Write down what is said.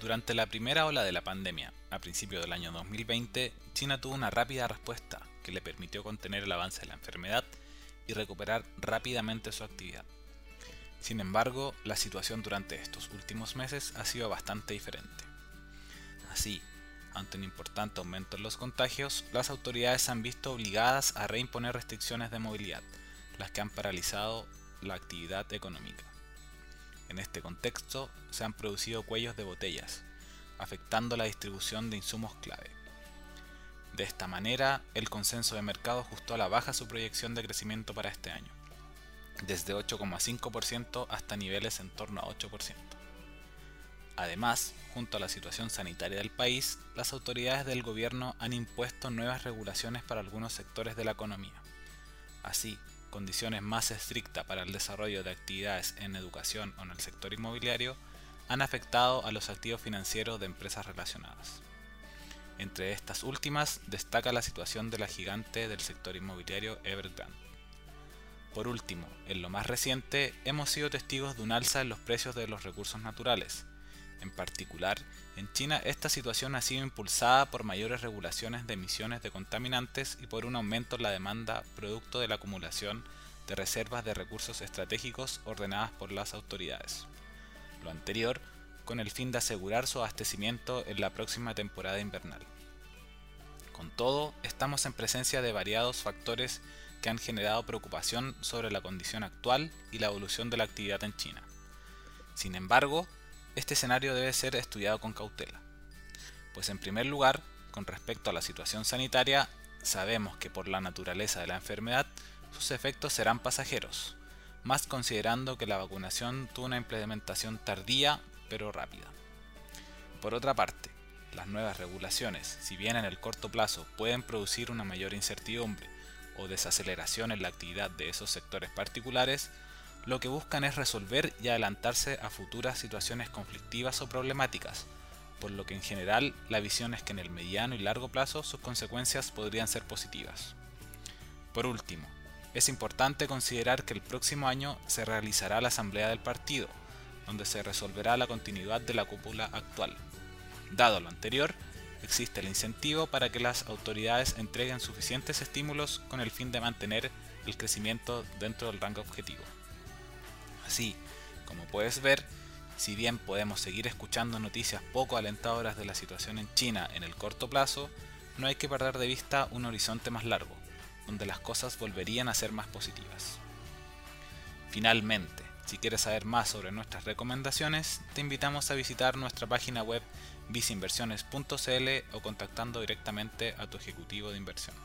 Durante la primera ola de la pandemia, a principios del año 2020, China tuvo una rápida respuesta que le permitió contener el avance de la enfermedad y recuperar rápidamente su actividad. Sin embargo, la situación durante estos últimos meses ha sido bastante diferente. Así, ante un importante aumento en los contagios, las autoridades se han visto obligadas a reimponer restricciones de movilidad, las que han paralizado la actividad económica. En este contexto, se han producido cuellos de botellas, afectando la distribución de insumos clave. De esta manera, el consenso de mercado ajustó a la baja su proyección de crecimiento para este año, desde 8,5% hasta niveles en torno a 8%. Además, junto a la situación sanitaria del país, las autoridades del gobierno han impuesto nuevas regulaciones para algunos sectores de la economía. Así, condiciones más estrictas para el desarrollo de actividades en educación o en el sector inmobiliario han afectado a los activos financieros de empresas relacionadas. Entre estas últimas destaca la situación de la gigante del sector inmobiliario Evergrande. Por último, en lo más reciente, hemos sido testigos de un alza en los precios de los recursos naturales. En particular, en China esta situación ha sido impulsada por mayores regulaciones de emisiones de contaminantes y por un aumento en la demanda producto de la acumulación de reservas de recursos estratégicos ordenadas por las autoridades. Lo anterior con el fin de asegurar su abastecimiento en la próxima temporada invernal. Con todo, estamos en presencia de variados factores que han generado preocupación sobre la condición actual y la evolución de la actividad en China. Sin embargo, este escenario debe ser estudiado con cautela, pues en primer lugar, con respecto a la situación sanitaria, sabemos que por la naturaleza de la enfermedad, sus efectos serán pasajeros, más considerando que la vacunación tuvo una implementación tardía pero rápida. Por otra parte, las nuevas regulaciones, si bien en el corto plazo pueden producir una mayor incertidumbre o desaceleración en la actividad de esos sectores particulares, lo que buscan es resolver y adelantarse a futuras situaciones conflictivas o problemáticas, por lo que en general la visión es que en el mediano y largo plazo sus consecuencias podrían ser positivas. Por último, es importante considerar que el próximo año se realizará la asamblea del partido, donde se resolverá la continuidad de la cúpula actual. Dado lo anterior, existe el incentivo para que las autoridades entreguen suficientes estímulos con el fin de mantener el crecimiento dentro del rango objetivo. Así, como puedes ver, si bien podemos seguir escuchando noticias poco alentadoras de la situación en China en el corto plazo, no hay que perder de vista un horizonte más largo, donde las cosas volverían a ser más positivas. Finalmente, si quieres saber más sobre nuestras recomendaciones, te invitamos a visitar nuestra página web visinversiones.cl o contactando directamente a tu ejecutivo de inversión.